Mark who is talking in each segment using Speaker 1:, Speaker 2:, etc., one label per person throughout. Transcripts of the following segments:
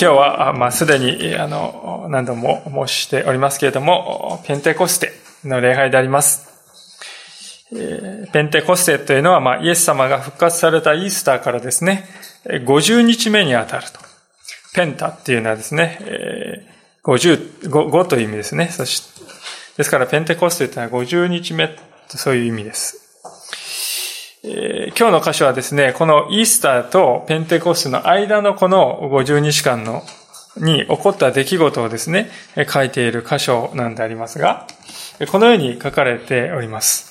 Speaker 1: 今日は、まあ、すでに、あの、何度も申しておりますけれども、ペンテコステの礼拝であります。ペンテコステというのは、まあ、イエス様が復活されたイースターからですね、50日目にあたると。ペンタっていうのはですね、55という意味ですね。そし、ですからペンテコステというのは50日目とそういう意味です。え、今日の箇所はですね、このイースターとペンテコステの間のこの50日間のに起こった出来事をですね、書いている箇所なんでありますが、このように書かれております。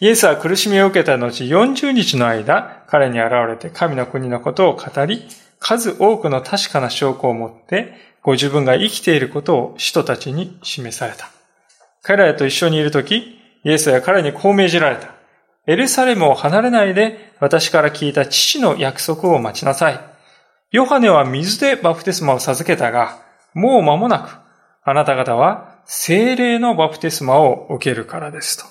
Speaker 1: イエスは苦しみを受けた後40日の間、彼に現れて神の国のことを語り、数多くの確かな証拠を持って、ご自分が生きていることを使徒たちに示された。彼らと一緒にいるとき、イエスは彼にこう命じられた。エルサレムを離れないで私から聞いた父の約束を待ちなさい。ヨハネは水でバプテスマを授けたが、もう間もなく、あなた方は精霊のバプテスマを受けるからですと。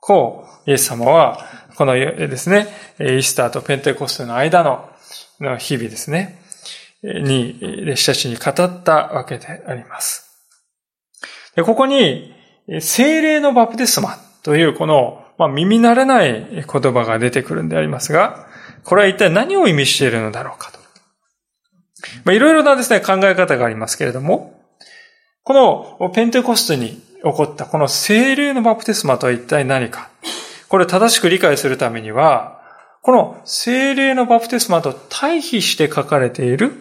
Speaker 1: こう、イエス様は、このですね、イースターとペンテコステの間の日々ですね、に、弟子たちに語ったわけであります。でここに、精霊のバプテスマというこのまあ、耳慣れない言葉が出てくるんでありますが、これは一体何を意味しているのだろうかと。まあ、いろいろなですね、考え方がありますけれども、このペンテコステに起こったこの精霊のバプテスマとは一体何か。これを正しく理解するためには、この精霊のバプテスマと対比して書かれている、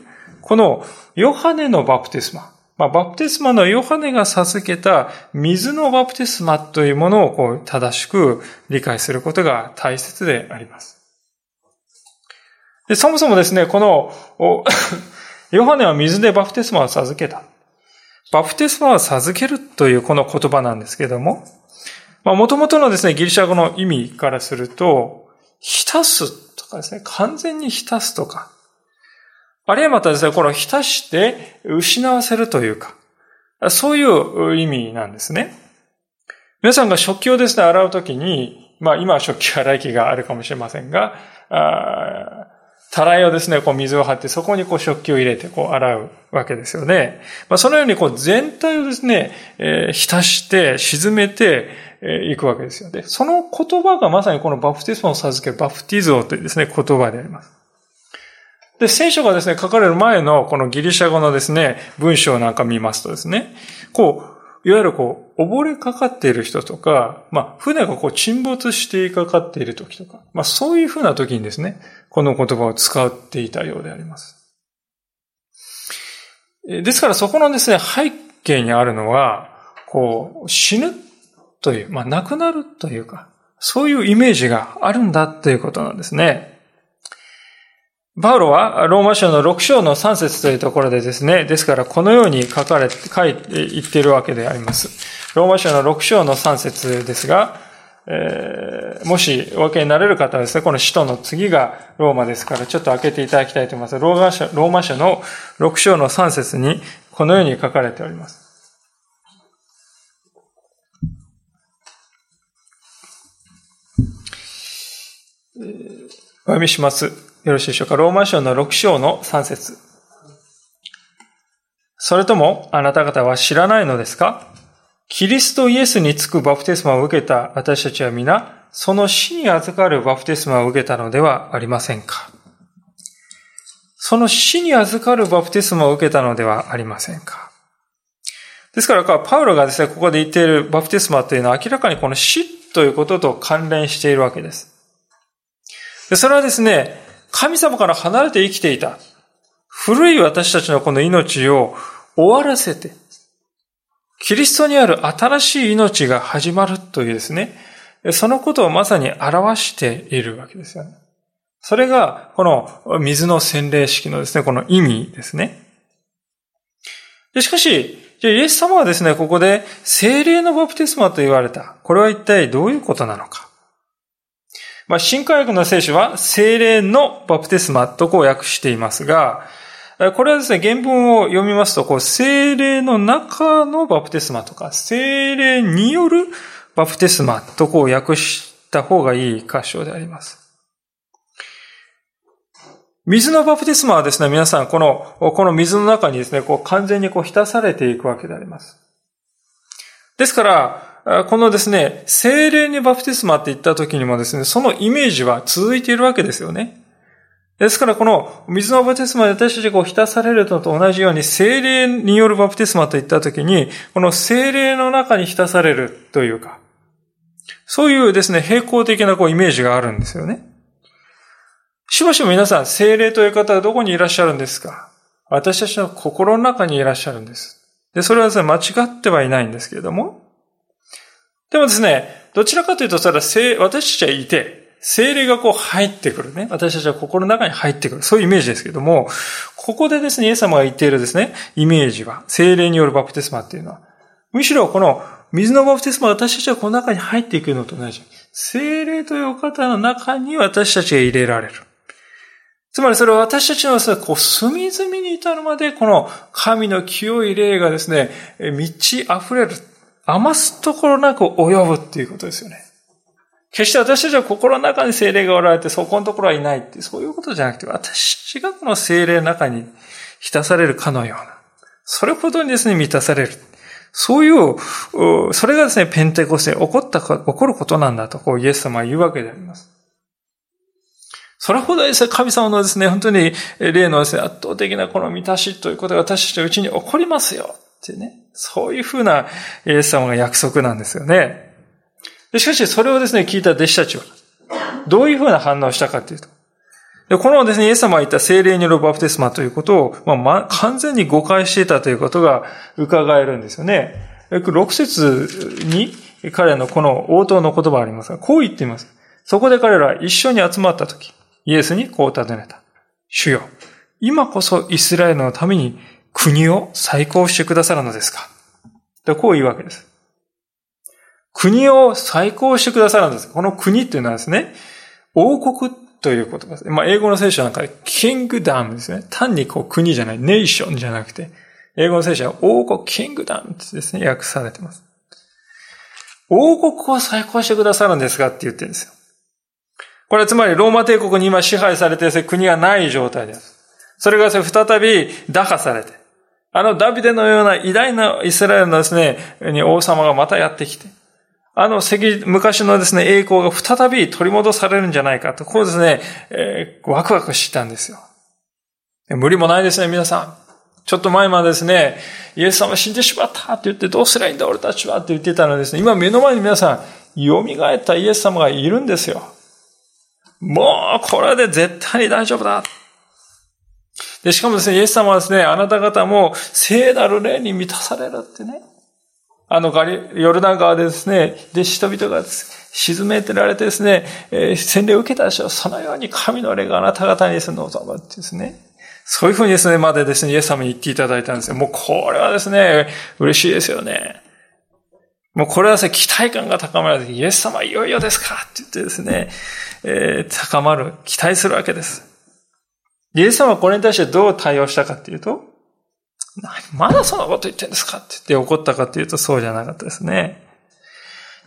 Speaker 1: このヨハネのバプテスマ。まあ、バプテスマのヨハネが授けた水のバプテスマというものをこう正しく理解することが大切であります。でそもそもですね、この、ヨハネは水でバプテスマを授けた。バプテスマを授けるというこの言葉なんですけども、まあ、元々のですね、ギリシャ語の意味からすると、浸すとかですね、完全に浸すとか、あるいはまたですね、この浸して失わせるというか、そういう意味なんですね。皆さんが食器をですね、洗うときに、まあ今は食器洗い機があるかもしれませんが、たらいをですね、こう水を張ってそこにこう食器を入れてこう洗うわけですよね。まあそのようにこう全体をですね、えー、浸して沈めてえいくわけですよね。その言葉がまさにこのバプティスマを授けるバプティゾーというですね、言葉であります。で、聖書がですね、書かれる前のこのギリシャ語のですね、文章なんか見ますとですね、こう、いわゆるこう、溺れかかっている人とか、まあ、船がこう沈没していかかっている時とか、まあ、そういうふうな時にですね、この言葉を使っていたようであります。ですからそこのですね、背景にあるのは、こう、死ぬという、まあ、亡くなるというか、そういうイメージがあるんだということなんですね。パウロはローマ書の6章の3節というところでですね、ですからこのように書かれて、書いて言っているわけであります。ローマ書の6章の3節ですが、えー、もしお分けになれる方はですね、この使徒の次がローマですから、ちょっと開けていただきたいと思います。ローマ書ローマ書の6章の3節にこのように書かれております。お読みします。よろしいでしょうか。ローマ書の6章の3節それとも、あなた方は知らないのですか？キリストイエスにつくバプテスマを受けた私たちは皆、その死に預かるバプテスマを受けたのではありませんか？その死に預かるバプテスマを受けたのではありませんか？ですから、パウロがですね、ここで言っているバプテスマというのは明らかにこの死ということと関連しているわけです。でそれはですね、神様から離れて生きていた。古い私たちのこの命を終わらせて、キリストにある新しい命が始まるというですね、そのことをまさに表しているわけですよね。それが、この水の洗礼式のですね、この意味ですね。しかし、イエス様はですね、ここで精霊のバプテスマと言われた。これは一体どういうことなのか。まあ、新科学の聖書は精霊のバプテスマとこう訳していますが、これはですね、原文を読みますと、こう、精霊の中のバプテスマとか、精霊によるバプテスマとこう訳した方がいい箇所であります。水のバプテスマはですね、皆さん、この、この水の中にですね、こう完全にこう浸されていくわけであります。ですから、このですね、精霊にバプテスマって言った時にもですね、そのイメージは続いているわけですよね。ですからこの水のバプテスマで私たちが浸されるのと同じように精霊によるバプテスマといったときに、この精霊の中に浸されるというか、そういうですね、平行的なこうイメージがあるんですよね。しばしば皆さん、精霊という方はどこにいらっしゃるんですか？私たちの心の中にいらっしゃるんです。で、それはですね、間違ってはいないんですけれども、でもですね、どちらかというと、それは私たちはいて、精霊がこう入ってくるね。私たちは心の中に入ってくる。そういうイメージですけども、ここでですね、イエス様が言っているですね、イメージは、精霊によるバプテスマっていうのは、むしろこの水のバプテスマ私たちはこの中に入っていくのと同じ。精霊というお方の中に私たちが入れられる。つまりそれは私たちのこう隅々に至るまでこの神の清い霊がですね、満ち溢れる。余すところなく及ぶっていうことですよね。決して私たちは心の中に精霊がおられて、そこのところはいないって、そういうことじゃなくて、私たちがこの精霊の中に浸されるかのような、それほどにですね、満たされる。そういう、それがですね、ペンテコステ起こったか、起こることなんだと、こう、イエス様は言うわけであります。それほどですね、神様のですね、本当に、霊のですね、圧倒的なこの満たしということが私たちのうちに起こりますよ。ってね。そういうふうなイエス様が約束なんですよね。しかし、それをですね、聞いた弟子たちは、どういうふうな反応をしたかというと、でこのですね、イエス様が言った精霊によるバプテスマということを、まあ、ま、完全に誤解していたということが伺えるんですよね。6節に彼のこの応答の言葉がありますが、こう言っています。そこで彼らは一緒に集まったとき、イエスにこう尋ねた。主よ、今こそイスラエルのために国を再興してくださるのですか？とこう言うわけです。国を再興してくださるんです。この国っていうのはですね、王国という言葉です。まあ、英語の聖書なんかで、キングダムですね。単にこう国じゃない、ネーションじゃなくて、英語の聖書は王国、キングダムってですね、訳されてます。王国を再興してくださるんですかって言ってるんですよ。これはつまりローマ帝国に今支配されて国がない状態です。それが再び打破されて、あのダビデのような偉大なイスラエルのですね、に王様がまたやってきて、あの昔のですね、栄光が再び取り戻されるんじゃないかと、こうですね、えー、ワクワクしたんですよ。無理もないですね、皆さん。ちょっと前までですね、イエス様死んでしまったって言ってどうすりゃいいんだ俺たちはって言ってたのですね、今目の前に皆さん、蘇ったイエス様がいるんですよ。もうこれで絶対に大丈夫だ。で、しかもですね、イエス様はですね、あなた方も聖なる霊に満たされるってね。あのガリ、ヨルダン川でですね、で、人々が沈めてられてですね、えー、洗礼を受けたでしょ。そのように神の霊があなた方にですね、望むってですね。そういうふうにですね、までですね、イエス様に言っていただいたんですよ。もうこれはですね、嬉しいですよね。もうこれはですね、期待感が高まる。イエス様いよいよですかって言ってですね、えー、高まる、期待するわけです。イエス様はこれに対してどう対応したかっていうと、まだそんなこと言ってんですかって言って怒ったかっていうとそうじゃなかったですね。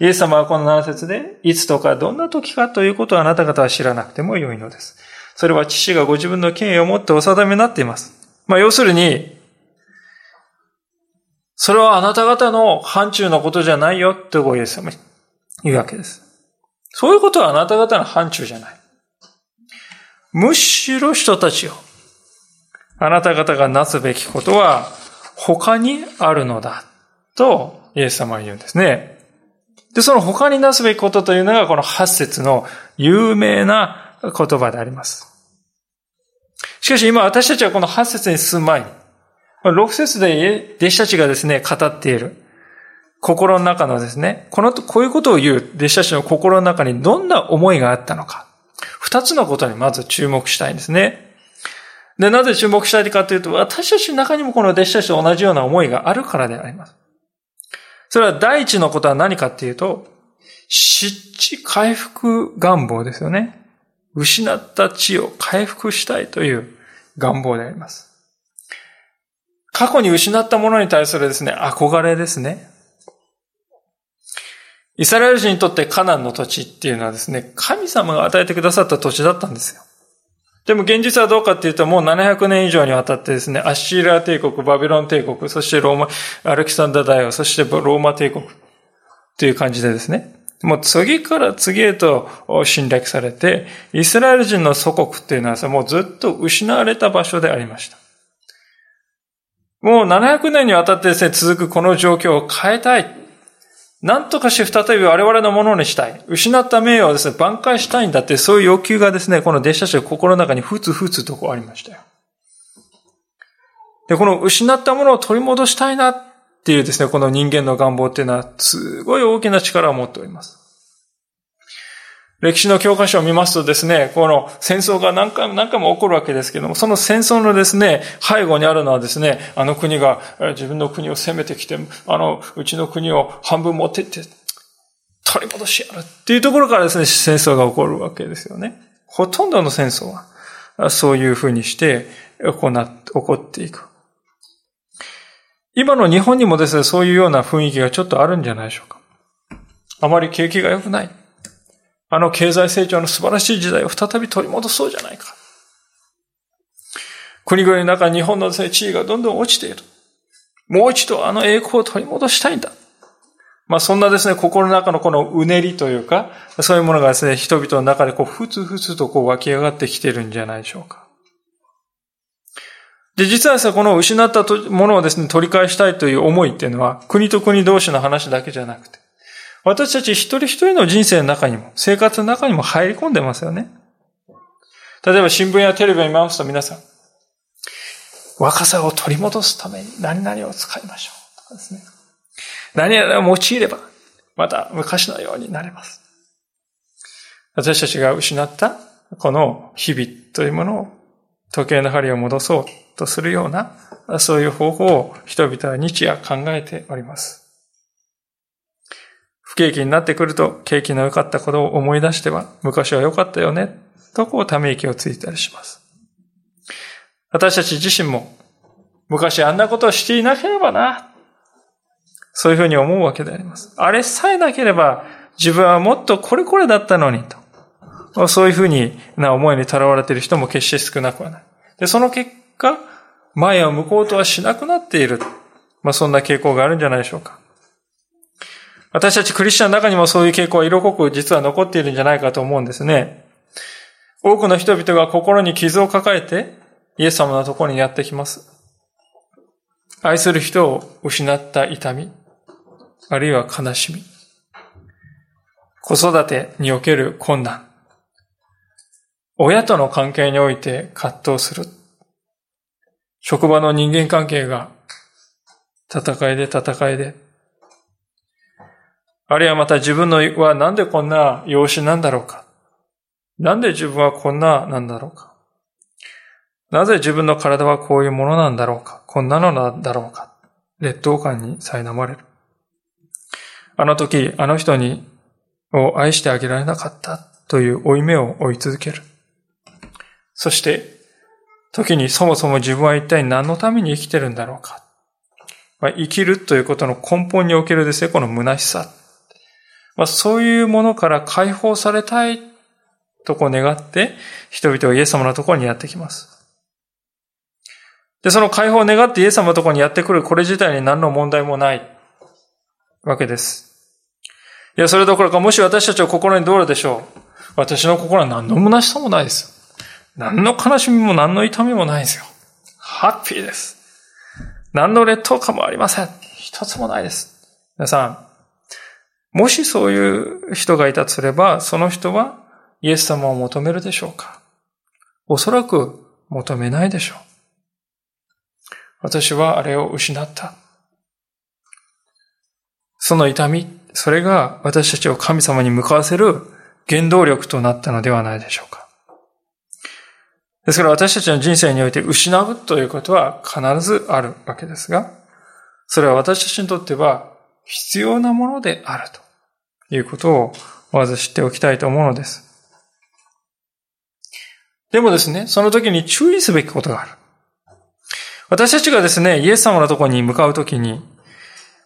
Speaker 1: イエス様はこの7節で、いつとかどんな時かということをあなた方は知らなくてもよいのです。それは父がご自分の権威を持ってお定めになっています。まあ要するに、それはあなた方の範疇のことじゃないよってイエス様言うわけです。そういうことはあなた方の範疇じゃない。むしろ人たちよ。あなた方がなすべきことは他にあるのだとイエス様は言うんですね。で、その他になすべきことというのがこの8節の有名な言葉であります。しかし今私たちはこの8節に進む前に、6節で弟子たちがですね、語っている心の中のですね、この、こういうことを言う弟子たちの心の中にどんな思いがあったのか。二つのことにまず注目したいんですね。で、なぜ注目したいかというと、私たちの中にもこの弟子たちと同じような思いがあるからであります。それは第一のことは何かっていうと、失地回復願望ですよね。失った地を回復したいという願望であります。過去に失ったものに対するですね、憧れですね。イスラエル人にとってカナンの土地っていうのはですね、神様が与えてくださった土地だったんですよ。でも現実はどうかっていうと、もう700年以上にわたってですね、アッシーラー帝国、バビロン帝国、そしてローマ、アレキサンダー大王、そしてローマ帝国という感じでですね、もう次から次へと侵略されて、イスラエル人の祖国っていうのはさもうずっと失われた場所でありました。もう700年にわたってですね、続くこの状況を変えたい。なんとかして再び我々のものにしたい。失った名誉をですね、挽回したいんだって、そういう要求がですね、この弟子たちの心の中にふつふつとこうありましたよ。で、この失ったものを取り戻したいなっていうですね、この人間の願望っていうのは、すごい大きな力を持っております。歴史の教科書を見ますとですね、この戦争が何回も何回も起こるわけですけども、その戦争のですね、背後にあるのはですね、あの国が自分の国を攻めてきて、あの、うちの国を半分持ってって、取り戻しやるっていうところからですね、戦争が起こるわけですよね。ほとんどの戦争は、そういうふうにして行っ、起こっていく。今の日本にもですね、そういうような雰囲気がちょっとあるんじゃないでしょうか。あまり景気が良くない。あの経済成長の素晴らしい時代を再び取り戻そうじゃないか。国々の中、日本のですね、地位がどんどん落ちている。もう一度あの栄光を取り戻したいんだ。まあそんなですね、心の中のこのうねりというか、そういうものがですね、人々の中でこう、ふつふつとこう湧き上がってきてるんじゃないでしょうか。で、実はですね、この失ったものをですね、取り返したいという思いっていうのは、国と国同士の話だけじゃなくて、私たち一人一人の人生の中にも、生活の中にも入り込んでますよね。例えば新聞やテレビを見ますと皆さん、若さを取り戻すために何々を使いましょう。とかですね。何々を用いれば、また昔のようになれます。私たちが失ったこの日々というものを時計の針を戻そうとするような、そういう方法を人々は日夜考えております。不景気になってくると、景気の良かったことを思い出しては、昔は良かったよね、とこうため息をついたりします。私たち自身も、昔あんなことをしていなければな、そういうふうに思うわけであります。あれさえなければ、自分はもっとこれこれだったのに、と。そういうふうにな思いにとらわれている人も決して少なくはない。で、その結果、前を向こうとはしなくなっている。まあ、そんな傾向があるんじゃないでしょうか。私たちクリスチャンの中にもそういう傾向は色濃く実は残っているんじゃないかと思うんですね。多くの人々が心に傷を抱えてイエス様のところにやってきます。愛する人を失った痛み、あるいは悲しみ、子育てにおける困難、親との関係において葛藤する、職場の人間関係が戦いで戦いで、あるいはまた自分のはなんでこんな養子なんだろうか。なんで自分はこんななんだろうか。なぜ自分の体はこういうものなんだろうか。こんなのなんだろうか。劣等感に苛まれる。あの時、あの人に、を愛してあげられなかったという負い目を追い続ける。そして、時にそもそも自分は一体何のために生きてるんだろうか。まあ、生きるということの根本におけるですね、この虚しさ。まあ、そういうものから解放されたいとこう願って、人々はイエス様のところにやってきます。で、その解放を願ってイエス様のところにやってくる、これ自体に何の問題もないわけです。いや、それどころか、もし私たちの心にどうでしょう私の心は何の虚しさもないです。何の悲しみも何の痛みもないですよ。ハッピーです。何の劣等感もありません。一つもないです。皆さん、もしそういう人がいたとすれば、その人はイエス様を求めるでしょうか？おそらく求めないでしょう。私はあれを失った。その痛み、それが私たちを神様に向かわせる原動力となったのではないでしょうか。ですから私たちの人生において失うということは必ずあるわけですが、それは私たちにとっては必要なものであるということをまず知っておきたいと思うのです。でもですね、その時に注意すべきことがある。私たちがですね、イエス様のところに向かうときに、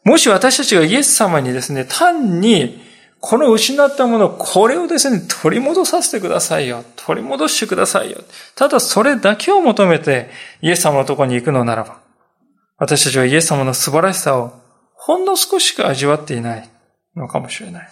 Speaker 1: もし私たちがイエス様にですね、単にこの失ったもの、これをですね、取り戻させてくださいよ。取り戻してくださいよ。ただそれだけを求めてイエス様のところに行くのならば、私たちはイエス様の素晴らしさをほんの少しか味わっていないのかもしれない。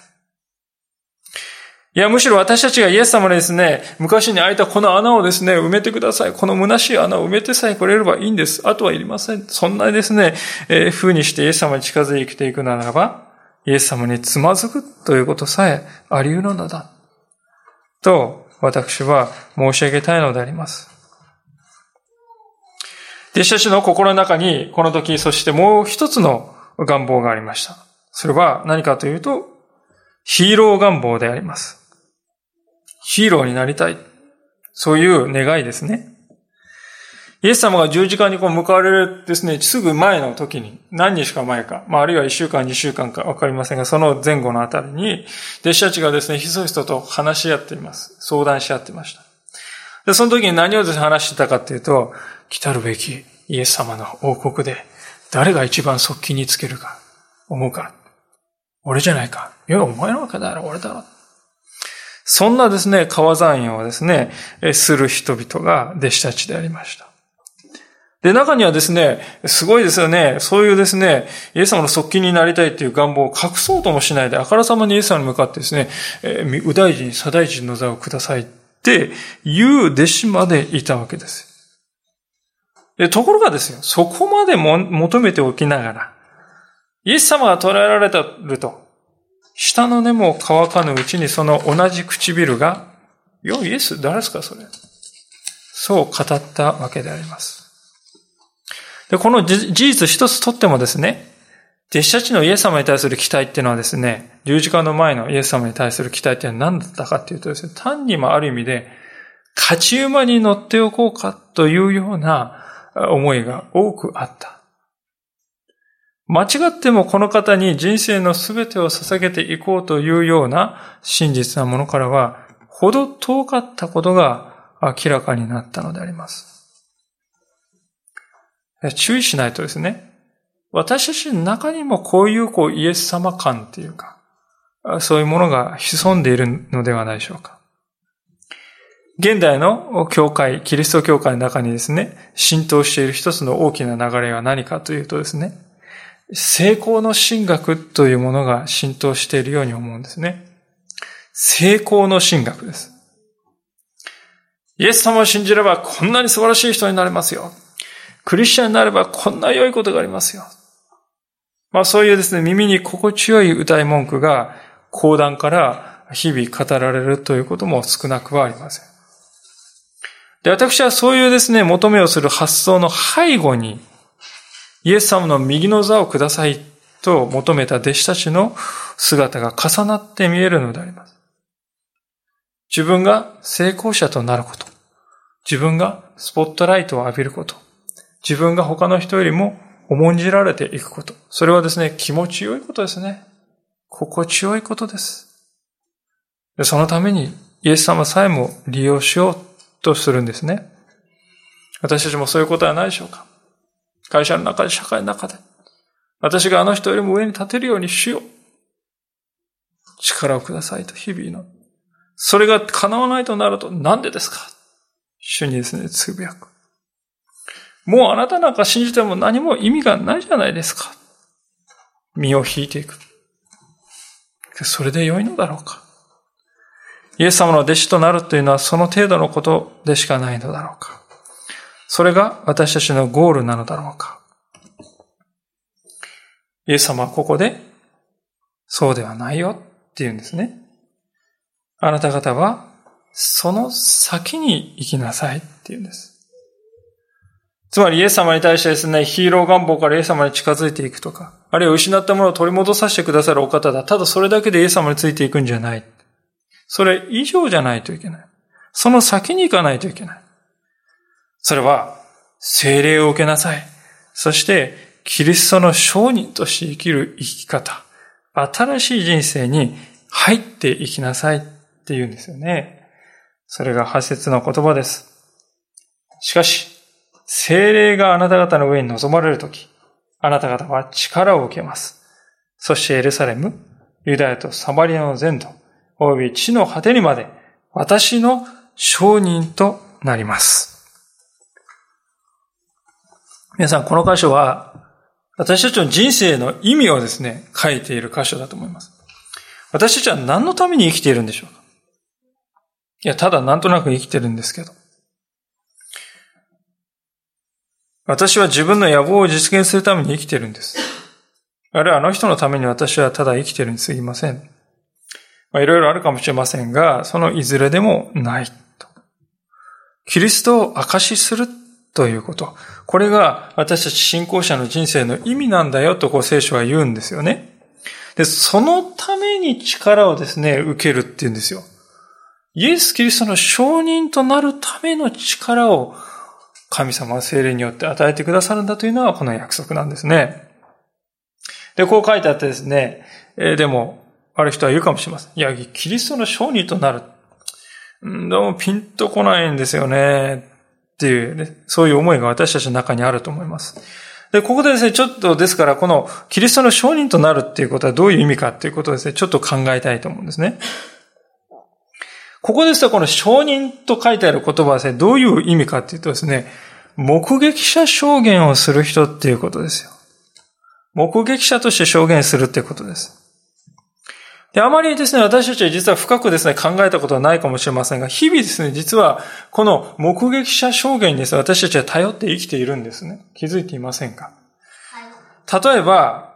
Speaker 1: いや、むしろ私たちがイエス様にですね、昔に開いたこの穴をですね、埋めてください。この虚しい穴を埋めてさえくれればいいんです。あとはいりません。そんなですね、えー、風にしてイエス様に近づいていくならば、イエス様につまずくということさえあり得るのだ。と、私は申し上げたいのであります。弟子たちの心の中に、この時、そしてもう一つの願望がありました。それは何かというと、ヒーロー願望であります。ヒーローになりたい。そういう願いですね。イエス様が十字架にこう向かわれるですね、すぐ前の時に、何日か前か、まあ、あるいは一週間、二週間かわかりませんが、その前後のあたりに、弟子たちがですね、ひそひそと話し合っています。相談し合っていました。で、その時に何をですね話してたかっていうと、来たるべきイエス様の王国で、誰が一番側近につけるか、思うか。俺じゃないか。いや、お前のわけだろ、俺だろ。そんなですね、川山用をですね、する人々が弟子たちでありました。で、中にはですね、すごいですよね。そういうですね、イエス様の側近になりたいっていう願望を隠そうともしないで、あからさまにイエス様に向かってですね、え、右大臣、左大臣の座をくださいっていう弟子までいたわけです。ところがですよ、そこまでも求めておきながら、イエス様が捉えられたると、下の根も乾かぬうちにその同じ唇が、よ、イエス、誰ですか、それ。そう語ったわけであります。で、この事実一つとってもですね、弟子たちのイエス様に対する期待っていうのはですね、十字架の前のイエス様に対する期待っていうのは何だったかっていうとですね、単にもある意味で、勝ち馬に乗っておこうかというような思いが多くあった。間違ってもこの方に人生の全てを捧げていこうというような真実なものからは、ほど遠かったことが明らかになったのであります。注意しないとですね、私たちの中にもこういうこうイエス様感っていうか、そういうものが潜んでいるのではないでしょうか。現代の教会、キリスト教会の中にですね、浸透している一つの大きな流れは何かというとですね、成功の神学というものが浸透しているように思うんですね。成功の神学です。イエス様を信じればこんなに素晴らしい人になれますよ。クリスチャンになればこんな良いことがありますよ。まあそういうですね、耳に心地よい歌い文句が講談から日々語られるということも少なくはありません。で、私はそういうですね、求めをする発想の背後に、イエス様の右の座をくださいと求めた弟子たちの姿が重なって見えるのであります。自分が成功者となること。自分がスポットライトを浴びること。自分が他の人よりも重んじられていくこと。それはですね、気持ちよいことですね。心地よいことです。そのためにイエス様さえも利用しようとするんですね。私たちもそういうことはないでしょうか？会社の中で、社会の中で。私があの人よりも上に立てるようにしよう。力をくださいと日々の。それが叶わないとなるとなんでですか？主にですね、つぶやく。もうあなたなんか信じても何も意味がないじゃないですか。身を引いていく。それで良いのだろうか。イエス様の弟子となるというのはその程度のことでしかないのだろうか。それが私たちのゴールなのだろうか。イエス様はここで、そうではないよって言うんですね。あなた方は、その先に行きなさいって言うんです。つまりイエス様に対してですね、ヒーロー願望からイエス様に近づいていくとか、あるいは失ったものを取り戻させてくださるお方だ。ただそれだけでイエス様についていくんじゃない。それ以上じゃないといけない。その先に行かないといけない。それは、精霊を受けなさい。そして、キリストの商人として生きる生き方、新しい人生に入っていきなさいって言うんですよね。それが破説の言葉です。しかし、精霊があなた方の上に臨まれるとき、あなた方は力を受けます。そしてエルサレム、ユダヤとサマリアの全土、および地の果てにまで、私の証人となります。皆さん、この箇所は、私たちの人生の意味をですね、書いている箇所だと思います。私たちは何のために生きているんでしょうか？いや、ただなんとなく生きてるんですけど。私は自分の野望を実現するために生きてるんです。あるいはあの人のために私はただ生きてるに過ぎません。まあ、いろいろあるかもしれませんが、そのいずれでもないと。キリストを証しするということ。これが私たち信仰者の人生の意味なんだよとこう聖書は言うんですよね。で、そのために力をですね、受けるっていうんですよ。イエス・キリストの証人となるための力を神様は精霊によって与えてくださるんだというのはこの約束なんですね。で、こう書いてあってですね、えー、でも、ある人は言うかもしれません。いや、キリストの証人となる。どうもピンとこないんですよね。っていう、ね、そういう思いが私たちの中にあると思います。で、ここでですね、ちょっとですから、このキリストの証人となるっていうことはどういう意味かっていうことをですね、ちょっと考えたいと思うんですね。ここですと、この証人と書いてある言葉はですね、どういう意味かっていうとですね、目撃者証言をする人っていうことですよ。目撃者として証言するっていうことです。で、あまりですね、私たちは実は深くですね、考えたことはないかもしれませんが、日々ですね、実は、この目撃者証言にですね、私たちは頼って生きているんですね。気づいていませんか？例えば、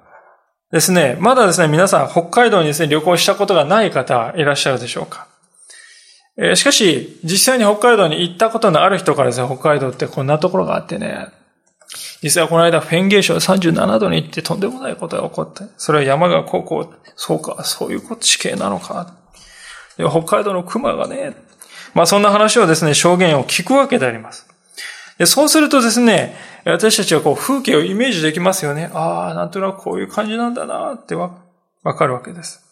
Speaker 1: ですね、まだですね、皆さん、北海道にですね、旅行したことがない方いらっしゃるでしょうか？えしかし、実際に北海道に行ったことのある人からですね、北海道ってこんなところがあってね、実際この間フェンゲーン現象37度に行ってとんでもないことが起こって、それは山がこうこう、そうか、そういうこと地形なのか。北海道の熊がね、まあそんな話をですね、証言を聞くわけであります。でそうするとですね、私たちはこう風景をイメージできますよね。ああ、なんとなくこういう感じなんだなってわかるわけです。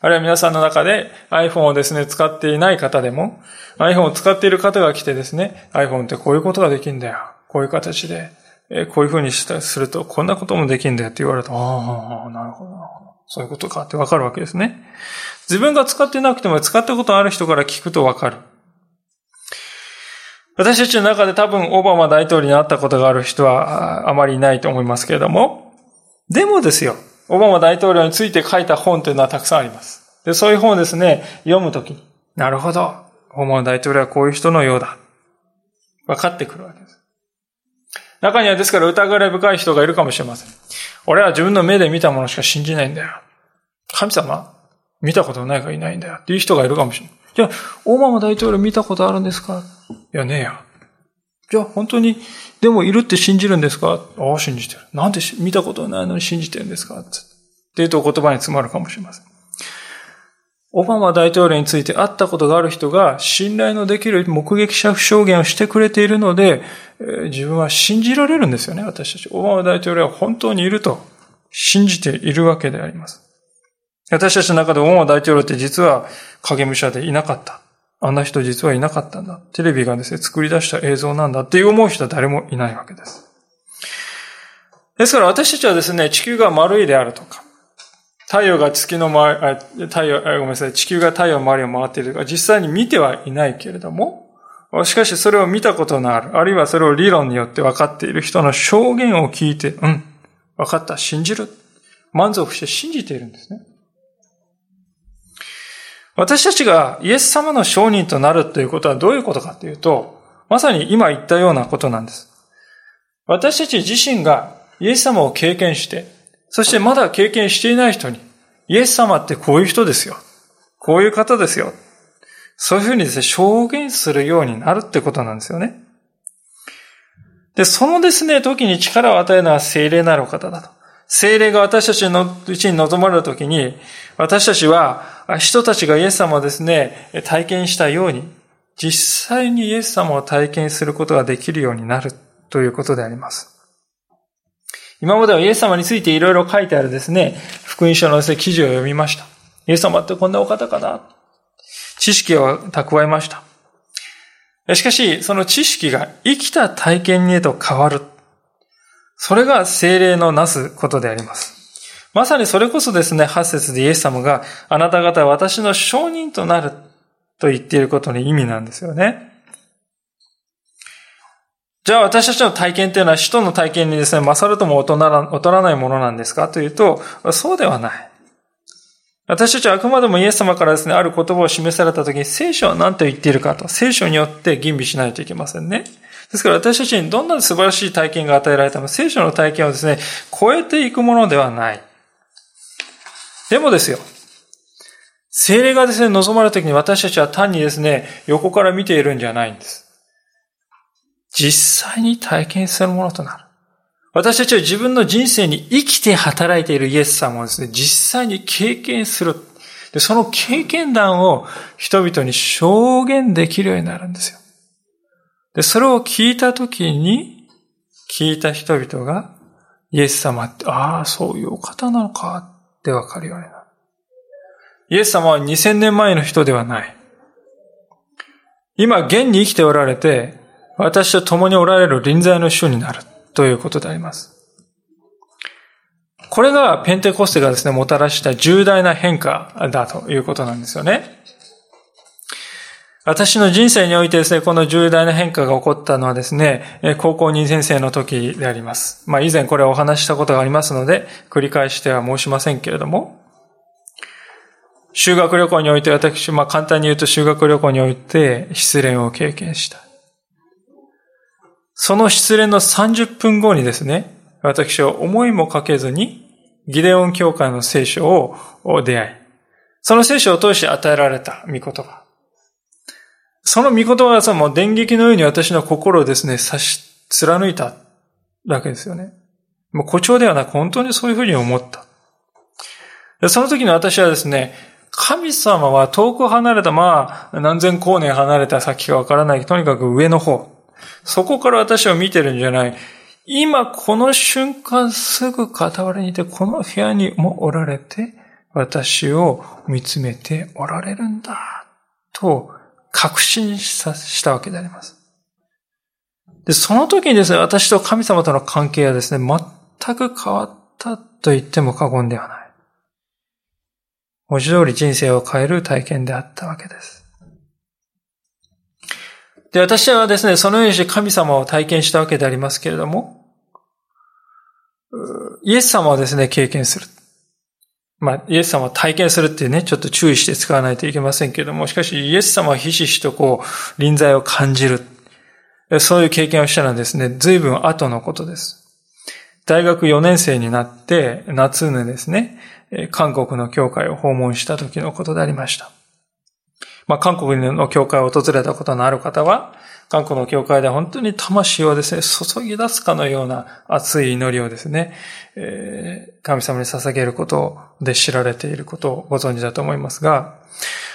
Speaker 1: あるいは皆さんの中で iPhone をですね、使っていない方でも、iPhone を使っている方が来てですね、iPhone ってこういうことができるんだよ。こういう形で、えこういうふうにしたりすると、こんなこともできるんだよって言われると、ああ、なるほど、なるほど。そういうことかってわかるわけですね。自分が使ってなくても使ったことある人から聞くとわかる。私たちの中で多分オバマ大統領に会ったことがある人はあまりいないと思いますけれども、でもですよ、オバマ大統領について書いた本というのはたくさんあります。で、そういう本をですね、読むときに、なるほど、オバマ大統領はこういう人のようだ。分かってくるわけです。中にはですから疑われ深い人がいるかもしれません。俺は自分の目で見たものしか信じないんだよ。神様？見たことないかいないんだよ。っていう人がいるかもしれない。じゃあ、オバマ大統領見たことあるんですか？いやねえや。じゃあ本当に、でもいるって信じるんですか？ああ、信じてる。なんで見たことないのに信じてるんですか？っていうと言葉に詰まるかもしれません。オバマ大統領について会ったことがある人が信頼のできる目撃者証言をしてくれているので、自分は信じられるんですよね、私たち。オバマ大統領は本当にいると信じているわけであります。私たちの中でオバマ大統領って実は影武者でいなかった。あんな人実はいなかったんだ。テレビがですね、作り出した映像なんだっていう思う人は誰もいないわけです。ですから私たちはですね、地球が丸いであるとか、太陽が月の周り、太陽、ごめんなさい、地球が太陽の周りを回っているとか、実際に見てはいないけれども、しかしそれを見たことのある、あるいはそれを理論によって分かっている人の証言を聞いて、うん、分かった、信じる。満足して信じているんですね。私たちがイエス様の証人となるということはどういうことかというと、まさに今言ったようなことなんです。私たち自身がイエス様を経験して、そしてまだ経験していない人に、イエス様ってこういう人ですよ。こういう方ですよ。そういうふうにですね、証言するようになるってことなんですよね。で、そのですね、時に力を与えるのは精霊なる方だと。精霊が私たちのうちに臨まれる時に、私たちは人たちがイエス様をですね、体験したように、実際にイエス様を体験することができるようになるということであります。今まではイエス様についていろいろ書いてあるですね、福音書の記事を読みました。イエス様ってこんなお方かな知識を蓄えました。しかし、その知識が生きた体験にへと変わる。それが精霊のなすことであります。まさにそれこそですね、8節でイエス様があなた方は私の証人となると言っていることの意味なんですよね。じゃあ私たちの体験というのは使徒の体験にですね、勝るとも劣らないものなんですか？というと、そうではない。私たちはあくまでもイエス様からですね、ある言葉を示されたときに聖書は何と言っているかと、聖書によって吟味しないといけませんね。ですから私たちにどんな素晴らしい体験が与えられたの聖書の体験をですね、超えていくものではない。でもですよ、精霊がですね、望まれた時に私たちは単にですね、横から見ているんじゃないんです。実際に体験するものとなる。私たちは自分の人生に生きて働いているイエス様をですね、実際に経験する。で、その経験談を人々に証言できるようになるんですよ。で、それを聞いたときに、聞いた人々が、イエス様って、ああ、そういうお方なのかってわかるようになる。イエス様は2000年前の人ではない。今、現に生きておられて、私と共におられる臨在の主になるということであります。これがペンテコステがですね、もたらした重大な変化だということなんですよね。私の人生においてですね、この重大な変化が起こったのはですね、高校2年生の時であります。まあ以前これをお話したことがありますので、繰り返しては申しませんけれども、修学旅行において私、まあ簡単に言うと修学旅行において失恋を経験した。その失恋の30分後にですね、私は思いもかけずにギデオン教会の聖書を出会い、その聖書を通して与えられた御言葉。その御言葉がその電撃のように私の心をですね、差し貫いたわけですよね。もう誇張ではなく本当にそういうふうに思った。その時に私はですね、神様は遠く離れた、まあ、何千光年離れた先かわからない、とにかく上の方。そこから私を見てるんじゃない。今この瞬間すぐ傍らにいて、この部屋にもおられて、私を見つめておられるんだ、と確信したわけであります。で、その時にですね、私と神様との関係はですね、全く変わったと言っても過言ではない。文字通り人生を変える体験であったわけです。で、私はですね、そのようにして神様を体験したわけでありますけれども、イエス様をですね、経験する。まあ、イエス様を体験するっていうね、ちょっと注意して使わないといけませんけれども、しかし、イエス様はひしひしとこう、臨在を感じる。そういう経験をしたのはですね、随分後のことです。大学4年生になって、夏にですね、韓国の教会を訪問した時のことでありました。まあ、韓国の教会を訪れたことのある方は、韓国の教会で本当に魂をですね、注ぎ出すかのような熱い祈りをですね、えー、神様に捧げることで知られていることをご存知だと思いますが、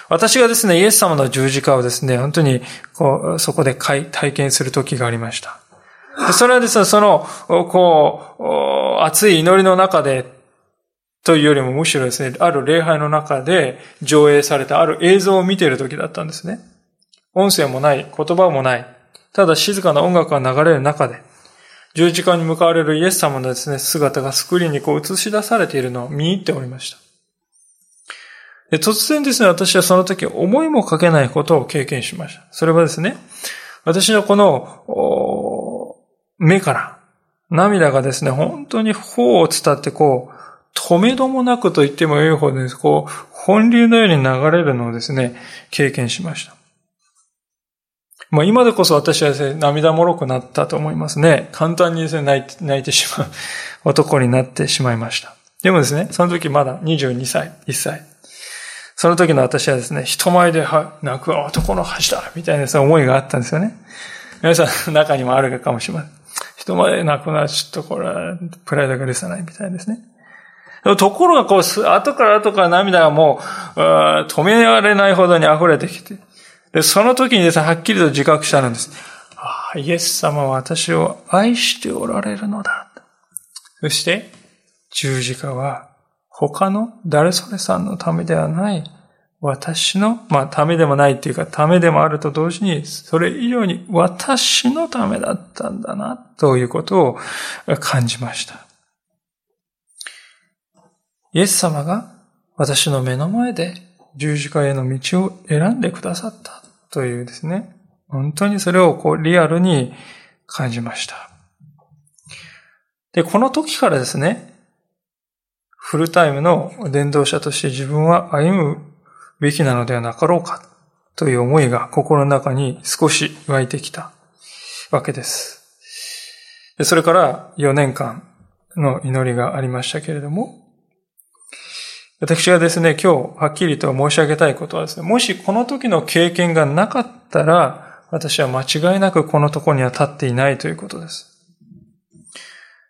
Speaker 1: 私がですね、イエス様の十字架をですね、本当にこうそこで体験する時がありました。それはですね、その、こう、熱い祈りの中でというよりもむしろですね、ある礼拝の中で上映されたある映像を見ている時だったんですね。音声もない、言葉もない。ただ静かな音楽が流れる中で、十字架に向かわれるイエス様のですね、姿がスクリーンにこう映し出されているのを見入っておりました。で突然ですね、私はその時思いもかけないことを経験しました。それはですね、私のこの目から涙がですね、本当に頬を伝ってこう、止めどもなくと言ってもよいほどです。こう、本流のように流れるのをですね、経験しました。まあ今でこそ私はですね、涙もろくなったと思いますね。簡単にですね、泣いて泣いてしまう男になってしまいました。でもですね、その時まだ22歳、1歳。その時の私はですね、人前で泣く男の恥だみたいなそ思いがあったんですよね。皆さん中にもあるかもしれません。人前で泣くのはちょっとこれはプライドが許さないみたいですね。ところが、こう、後から後から涙がもう、止められないほどに溢れてきて、で、その時にですね、はっきりと自覚したんです。ああ、イエス様は私を愛しておられるのだ。そして、十字架は他の誰それさんのためではない、私の、まあ、ためでもないっていうか、ためでもあると同時に、それ以上に私のためだったんだな、ということを感じました。イエス様が私の目の前で十字架への道を選んでくださったというですね、本当にそれをこうリアルに感じました。で、この時からですね、フルタイムの伝道者として自分は歩むべきなのではなかろうかという思いが心の中に少し湧いてきたわけです。それから4年間の祈りがありましたけれども、私がですね、今日はっきりと申し上げたいことはですね、もしこの時の経験がなかったら、私は間違いなくこのとこには立っていないということです。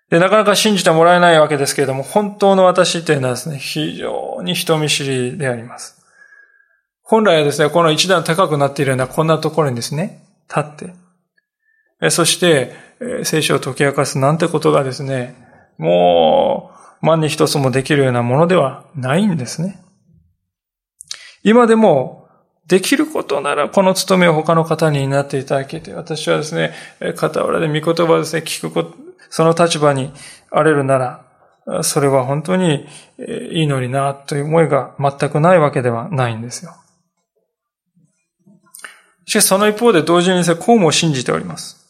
Speaker 1: で、なかなか信じてもらえないわけですけれども、本当の私というのはですね、非常に人見知りであります。本来はですね、この一段高くなっているようなこんなところにですね、立って、そして、聖書を解き明かすなんてことがですね、もう、万に一つもできるようなものではないんですね。今でも、できることなら、この務めを他の方になっていただけて、私はですね、傍らで御言葉をですね、聞くこと、その立場にあれるなら、それは本当にいいのにな、という思いが全くないわけではないんですよ。しかしその一方で同時にですね、こうも信じております。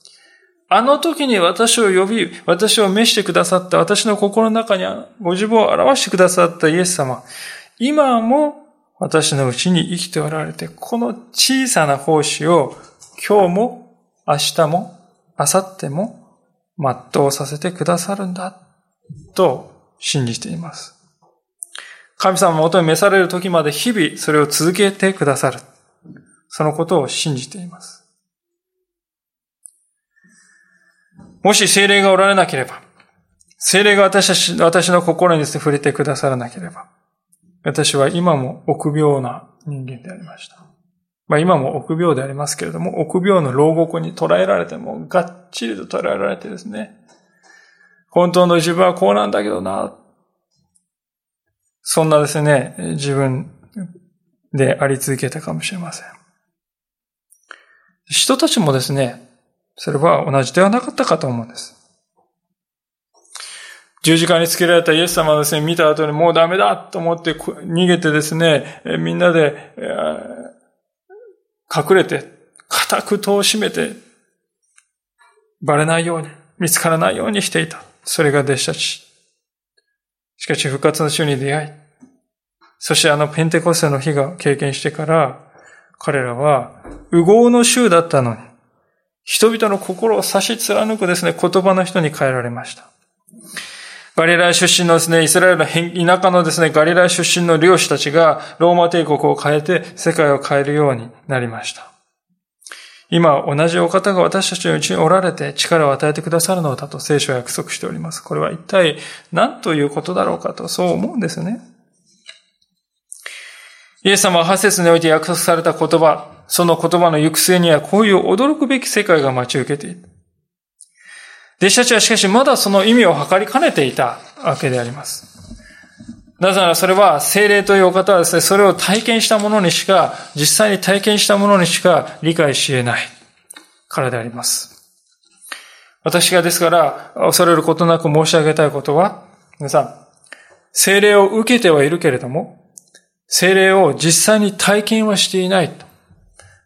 Speaker 1: あの時に私を呼び、私を召してくださった、私の心の中にご自分を表してくださったイエス様。今も私のうちに生きておられて、この小さな奉仕を今日も、明日も、明後日も全うさせてくださるんだ、と信じています。神様の元に召される時まで日々それを続けてくださる。そのことを信じています。もし精霊がおられなければ、精霊が私たち、私の心に、触れてくださらなければ、私は今も臆病な人間でありました。まあ今も臆病でありますけれども、臆病の牢獄に捉えられても、がっちりと捉えられてですね、本当の自分はこうなんだけどな、そんなですね、自分であり続けたかもしれません。人たちもですね、それは同じではなかったかと思うんです。十字架につけられたイエス様をですね、見た後にもうダメだと思って逃げてですね、みんなで隠れて、固く戸を閉めて、バレないように、見つからないようにしていた。それが弟子たち。しかし復活の主に出会い、そしてあのペンテコステの日が経験してから、彼らは、右合の州だったのに、人々の心を差し貫くですね、言葉の人に変えられました。ガリラヤ出身のですね、イスラエルの田舎のですね、ガリラヤ出身の漁師たちがローマ帝国を変えて世界を変えるようになりました。今、同じお方が私たちのうちにおられて力を与えてくださるのだと聖書は約束しております。これは一体何ということだろうかとそう思うんですね。イエス様は8節において約束された言葉、その言葉の行く末にはこういう驚くべき世界が待ち受けている。弟子たちはしかしまだその意味を測りかねていたわけであります。なぜならそれは精霊というお方はですね、それを体験した者にしか、実際に体験した者にしか理解し得ないからであります。私がですから、恐れることなく申し上げたいことは、皆さん、精霊を受けてはいるけれども、精霊を実際に体験はしていないと。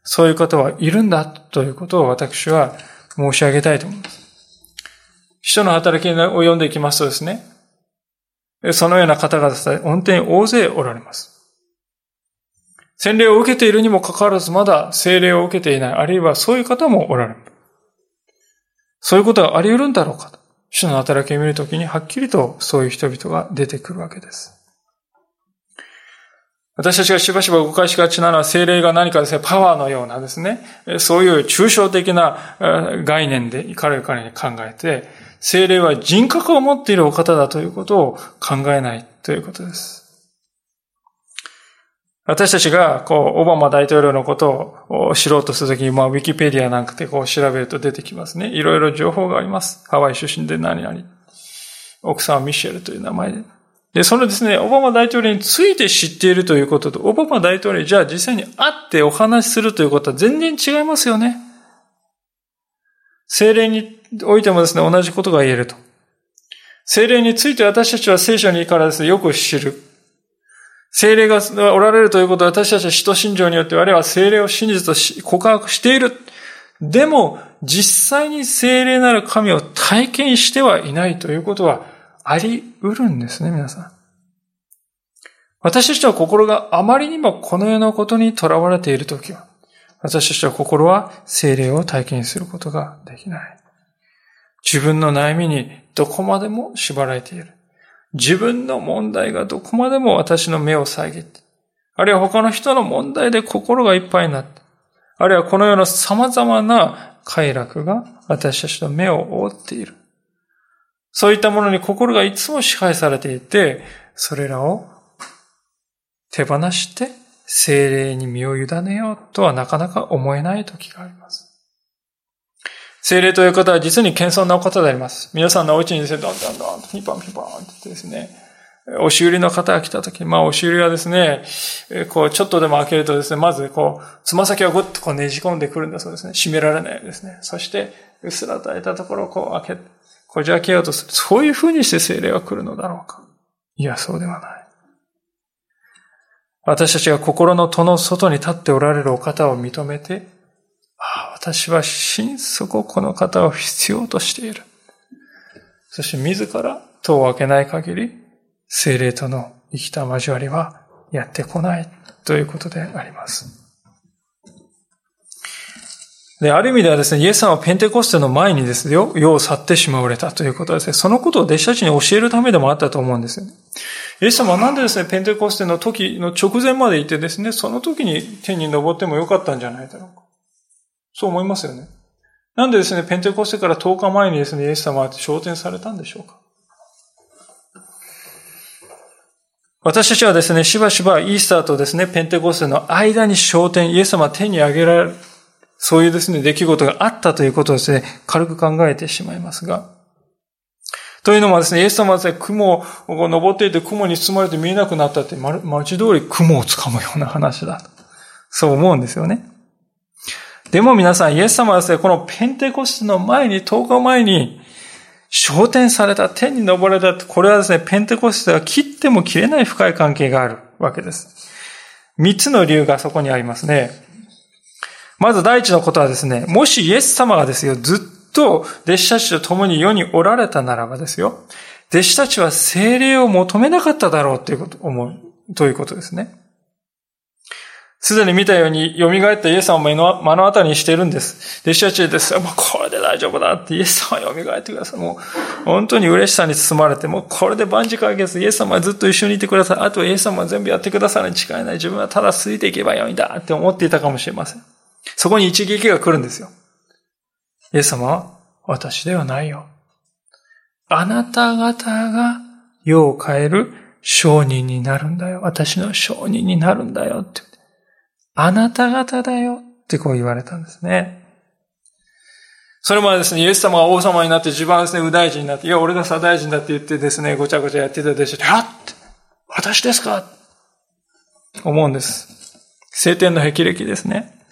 Speaker 1: そういう方はいるんだということを私は申し上げたいと思います。人の働きを読んでいきますとですね、そのような方がですね、本当に大勢おられます。洗礼を受けているにもかかわらず、まだ聖霊を受けていない、あるいはそういう方もおられる。そういうことがあり得るんだろうかと。主の働きを見るときにはっきりとそういう人々が出てくるわけです。私たちがしばしば誤解しがちなのは精霊が何かですね、パワーのようなですね、そういう抽象的な概念で彼らに考えて、精霊は人格を持っているお方だということを考えないということです。私たちが、こう、オバマ大統領のことを知ろうとするときに、まあ、ウィキペディアなんかでこう調べると出てきますね。いろいろ情報があります。ハワイ出身で何々。奥さんはミシェルという名前で。で、そのですね、オバマ大統領について知っているということと、オバマ大統領じゃあ実際に会ってお話しするということは全然違いますよね。精霊においてもですね、同じことが言えると。精霊について私たちは聖書にからですね、よく知る。精霊がおられるということは私たちは使徒信条によって我々は精霊を真実と告白している。でも、実際に精霊なる神を体験してはいないということはあり得るんですね、皆さん。私たちは心があまりにもこの世のことにとらわれているときは、私たちは心は精霊を体験することができない。自分の悩みにどこまでも縛られている。自分の問題がどこまでも私の目を遮って、あるいは他の人の問題で心がいっぱいになって、あるいはこの世の様々な快楽が私たちの目を覆っている。そういったものに心がいつも支配されていて、それらを手放して精霊に身を委ねようとはなかなか思えない時があります。精霊という方は実に謙遜なお方であります。皆さんのお家にですね、どんどんどんとピンポンピンポンってですね、押し売りの方が来た時、まあ押し売りはですね、こうちょっとでも開けるとですね、まずこう、つま先をぐっとこうねじ込んでくるんだそうですね。閉められないですね。そして、うっすらと開いたところをこう開け、こじ開けようとする。そういう風にして精霊は来るのだろうか。いや、そうではない。私たちが心の戸の外に立っておられるお方を認めて、ああ、私は心底この方を必要としている。そして自ら戸を開けない限り、精霊との生きた交わりはやってこないということであります。で、ある意味ではですね、イエス様はペンテコステの前にですよ、世を去ってしまわれたということはですね、そのことを弟子たちに教えるためでもあったと思うんですよね。イエス様はなんでですね、ペンテコステの時の直前までいてですね、その時に天に登ってもよかったんじゃないだろうか。そう思いますよね。なんでですね、ペンテコステから10日前にですね、イエス様は昇天されたんでしょうか。私たちはですね、しばしばイースターとですね、ペンテコステの間に昇天、イエス様は天に上げられる、そういうですね、出来事があったということをですね、軽く考えてしまいますが、というのもですね、イエス様はですね、雲を登っていて雲に包まれて見えなくなったって、文字通り雲をつかむような話だと。そう思うんですよね。でも皆さん、イエス様はですね、このペンテコステの前に、10日前に、昇天された、天に登れた、これはですね、ペンテコステは切っても切れない深い関係があるわけです。三つの理由がそこにありますね。まず第一のことはですね、もしイエス様がですよ、ずっと弟子たちと共に世におられたならばですよ、弟子たちは精霊を求めなかっただろうということ、思う、ということですね。すでに見たように蘇ったイエス様を目の目の当たりにしているんです。弟子たちですもうこれで大丈夫だってイエス様蘇ってください。もう本当に嬉しさに包まれて、もうこれで万事解決。イエス様はずっと一緒にいてください。あとはイエス様は全部やってくださるに違いない。自分はただついていけばよいんだって思っていたかもしれません。そこに一撃が来るんですよ。イエス様は私ではないよ。あなた方が世を変える商人になるんだよ。私の商人になるんだよって。あなた方だよってこう言われたんですね。それまでですね、イエス様が王様になって自分はですね、右大臣になって、いや、俺が左大臣だって言ってですね、ごちゃごちゃやってたでしょ。はっ私ですか思うんです。聖典の霹靂ですね。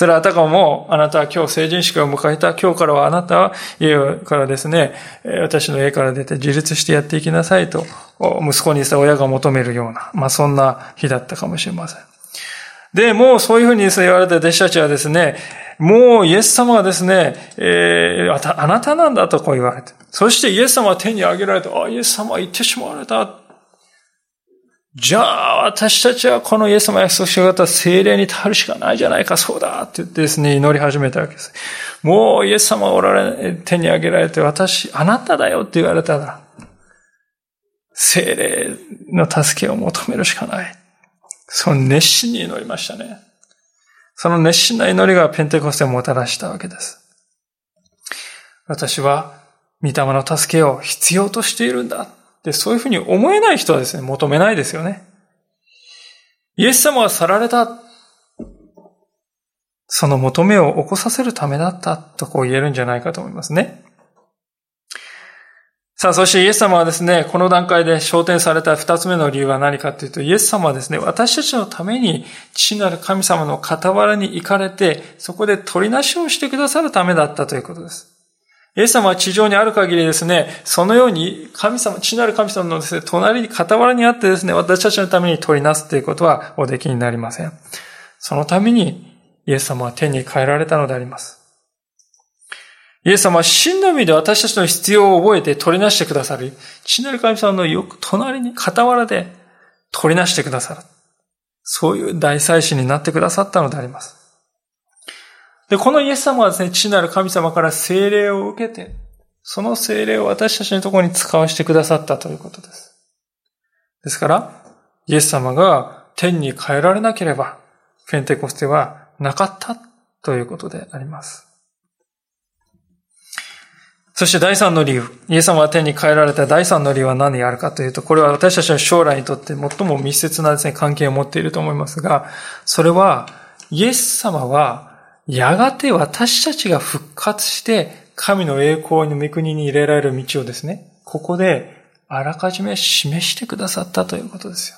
Speaker 1: それはあたかも、あなたは今日成人式を迎えた。今日からはあなたは家からですね、私の家から出て自立してやっていきなさいと、息子にさ親が求めるような、まあそんな日だったかもしれません。で、もうそういうふうに言われた弟子たちはですね、もうイエス様がですね、えー、あなたなんだとこう言われて。そしてイエス様は手に挙げられて、あ、イエス様は言ってしまわれた。じゃあ、私たちはこのイエス様約束してくれた精霊に頼るしかないじゃないか、そうだって言ってですね、祈り始めたわけです。もうイエス様がおられ、手に挙げられて、私、あなただよって言われたら、精霊の助けを求めるしかない。その熱心に祈りましたね。その熱心な祈りがペンテコステをもたらしたわけです。私は、御霊の助けを必要としているんだ。で、そういうふうに思えない人はですね、求めないですよね。イエス様は去られた。その求めを起こさせるためだったとこう言えるんじゃないかと思いますね。さあ、そしてイエス様はですね、この段階で焦点された二つ目の理由は何かというと、イエス様はですね、私たちのために父なる神様の傍らに行かれて、そこで取りなしをしてくださるためだったということです。イエス様は地上にある限りですね、そのように神様、父なる神様のですね、隣に傍らにあってですね、私たちのために取りなすということはおできになりません。そのためにイエス様は天に変えられたのであります。イエス様は真の意味で私たちの必要を覚えて取りなしてくださり、父なる神様のよく隣に傍らで取りなしてくださる。そういう大祭司になってくださったのであります。で、このイエス様はですね、父なる神様から精霊を受けて、その精霊を私たちのところに使わせてくださったということです。ですから、イエス様が天に変えられなければ、ペンテコステはなかったということであります。そして第三の理由。イエス様は天に変えられた第三の理由は何であるかというと、これは私たちの将来にとって最も密接なですね、関係を持っていると思いますが、それは、イエス様はやがて私たちが復活して、神の栄光の御国に入れられる道をですね、ここであらかじめ示してくださったということですよ。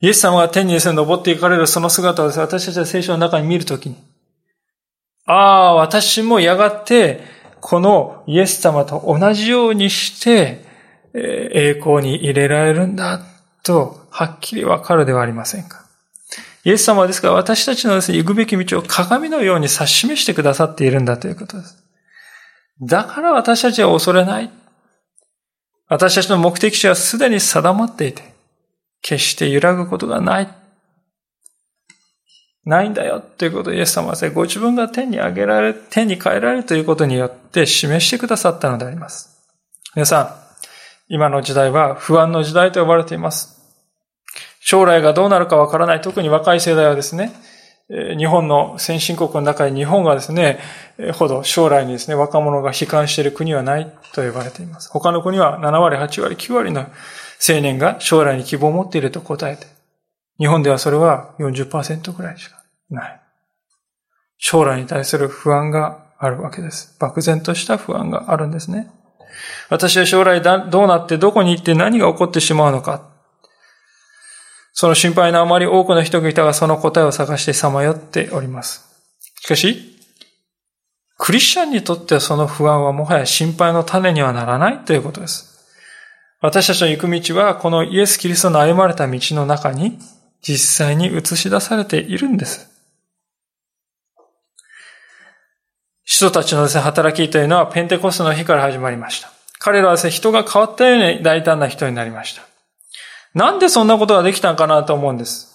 Speaker 1: イエス様が天にですね、登っていかれるその姿をですね、私たちは聖書の中に見るときに、ああ、私もやがて、このイエス様と同じようにして、栄光に入れられるんだ、と、はっきりわかるではありませんか。イエス様はですから私たちのですね、行くべき道を鏡のように指し示してくださっているんだということです。だから私たちは恐れない。私たちの目的地はすでに定まっていて、決して揺らぐことがない。ないんだよということをイエス様はですね、ご自分が天に上げられ、天に変えられるということによって示してくださったのであります。皆さん、今の時代は不安の時代と呼ばれています。将来がどうなるかわからない、特に若い世代はですね、日本の先進国の中に日本がですね、ほど将来にですね、若者が悲観している国はないと呼ばれています。他の国は7割、8割、9割の青年が将来に希望を持っていると答えて、日本ではそれは40%くらいしかない。将来に対する不安があるわけです。漠然とした不安があるんですね。私は将来どうなってどこに行って何が起こってしまうのか。その心配のあまり多くの人がいたが、その答えを探してさまよっております。しかし、クリスチャンにとってはその不安はもはや心配の種にはならないということです。私たちの行く道は、このイエス・キリストの歩まれた道の中に実際に映し出されているんです。人たちのですね、働きというのはペンテコストの日から始まりました。彼らはですね、人が変わったように大胆な人になりました。なんでそんなことができたんかなと思うんです。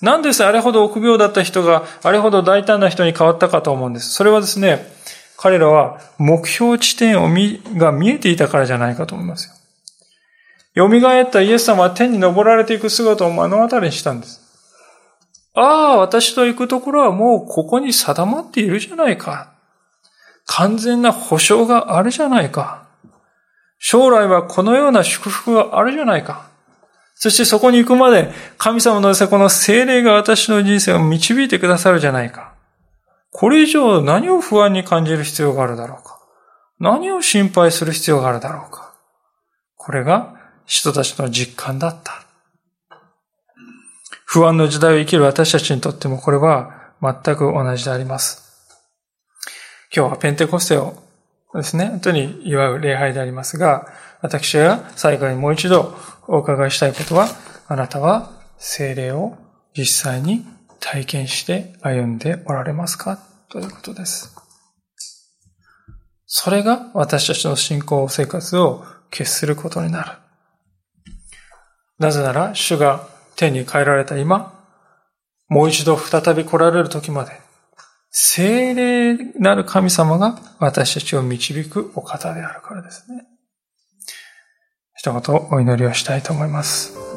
Speaker 1: なんですあれほど臆病だった人があれほど大胆な人に変わったかと思うんです。それはですね、彼らは目標地点を見、が見えていたからじゃないかと思いますよ。蘇ったイエス様は天に登られていく姿を目の当たりにしたんです。ああ、私と行くところはもうここに定まっているじゃないか。完全な保証があるじゃないか。将来はこのような祝福があるじゃないか。そしてそこに行くまで、神様のこの精霊が私の人生を導いてくださるじゃないか。これ以上何を不安に感じる必要があるだろうか。何を心配する必要があるだろうか。これが人たちの実感だった。不安の時代を生きる私たちにとってもこれは全く同じであります。今日はペンテコステをですね、本当に祝う礼拝でありますが、私が最後にもう一度お伺いしたいことは、あなたは精霊を実際に体験して歩んでおられますか？ということです。それが私たちの信仰生活を決することになる。なぜなら、主が天に変えられた今、もう一度再び来られる時まで、精霊なる神様が私たちを導くお方であるからですね。一言お祈りをしたいと思います。